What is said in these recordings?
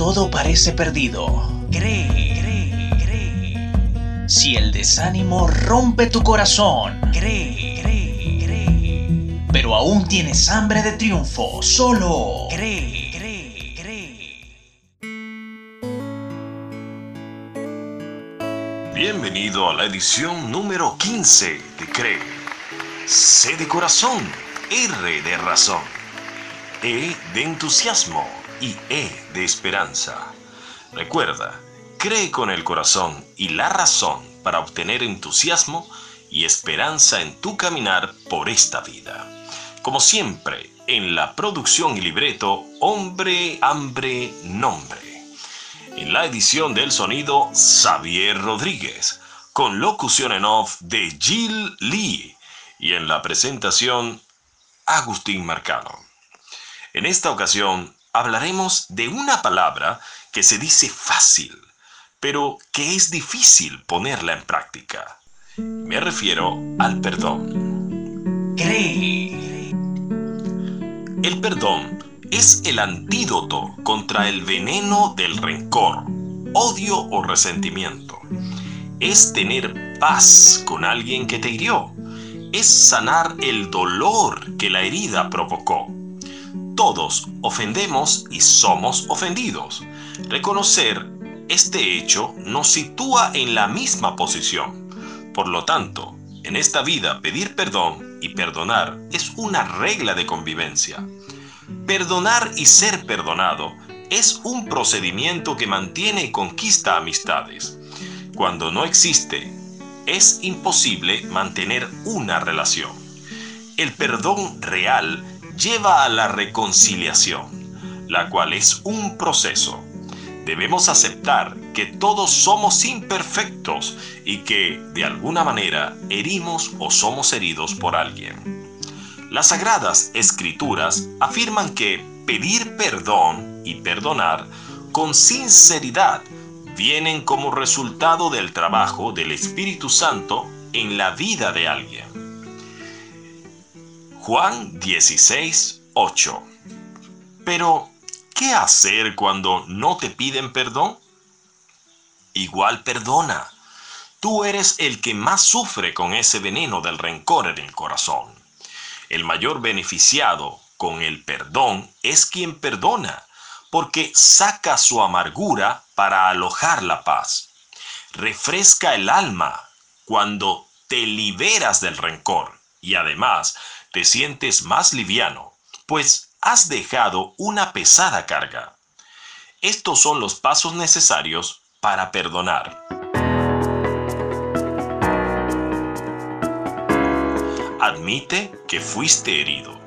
todo parece perdido, cree, cree, cree. Si el desánimo rompe tu corazón, cree, cree, cree. Pero aún tienes hambre de triunfo, solo cree. Bienvenido a la edición número 15 de Cree. C de corazón, R de razón, E de entusiasmo y E de esperanza. Recuerda, cree con el corazón y la razón para obtener entusiasmo y esperanza en tu caminar por esta vida. Como siempre, en la producción y libreto, hombre, hambre, nombre. En la edición del sonido, Xavier Rodríguez, con locución en off de Jill Lee y en la presentación, Agustín Marcano. En esta ocasión hablaremos de una palabra que se dice fácil, pero que es difícil ponerla en práctica. Me refiero al perdón. Cree. El perdón es el antídoto contra el veneno del rencor, odio o resentimiento. Es tener paz con alguien que te hirió. Es sanar el dolor que la herida provocó todos ofendemos y somos ofendidos. Reconocer este hecho nos sitúa en la misma posición. Por lo tanto, en esta vida pedir perdón y perdonar es una regla de convivencia. Perdonar y ser perdonado es un procedimiento que mantiene y conquista amistades. Cuando no existe, es imposible mantener una relación. El perdón real lleva a la reconciliación, la cual es un proceso. Debemos aceptar que todos somos imperfectos y que, de alguna manera, herimos o somos heridos por alguien. Las sagradas escrituras afirman que pedir perdón y perdonar con sinceridad vienen como resultado del trabajo del Espíritu Santo en la vida de alguien. Juan 16, 8. Pero, ¿qué hacer cuando no te piden perdón? Igual perdona. Tú eres el que más sufre con ese veneno del rencor en el corazón. El mayor beneficiado con el perdón es quien perdona, porque saca su amargura para alojar la paz. Refresca el alma cuando te liberas del rencor y además te sientes más liviano, pues has dejado una pesada carga. Estos son los pasos necesarios para perdonar. Admite que fuiste herido.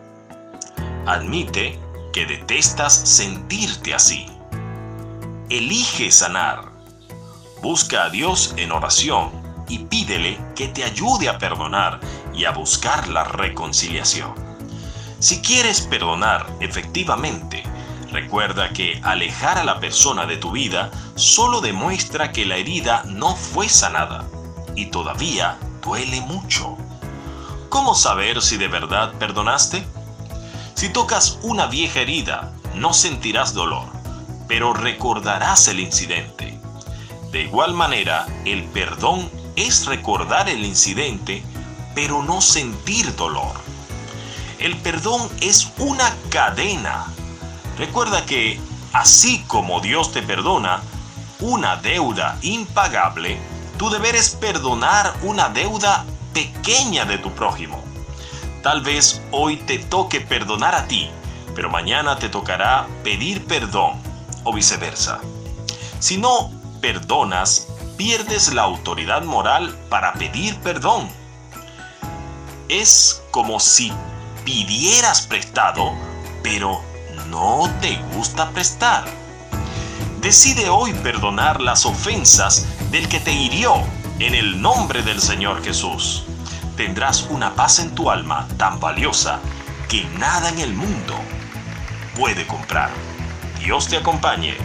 Admite que detestas sentirte así. Elige sanar. Busca a Dios en oración y pídele que te ayude a perdonar y a buscar la reconciliación. Si quieres perdonar efectivamente, recuerda que alejar a la persona de tu vida solo demuestra que la herida no fue sanada y todavía duele mucho. ¿Cómo saber si de verdad perdonaste? Si tocas una vieja herida, no sentirás dolor, pero recordarás el incidente. De igual manera, el perdón es recordar el incidente pero no sentir dolor. El perdón es una cadena. Recuerda que así como Dios te perdona una deuda impagable, tu deber es perdonar una deuda pequeña de tu prójimo. Tal vez hoy te toque perdonar a ti, pero mañana te tocará pedir perdón o viceversa. Si no perdonas, pierdes la autoridad moral para pedir perdón es como si pidieras prestado, pero no te gusta prestar. Decide hoy perdonar las ofensas del que te hirió en el nombre del Señor Jesús. Tendrás una paz en tu alma tan valiosa que nada en el mundo puede comprar. Dios te acompañe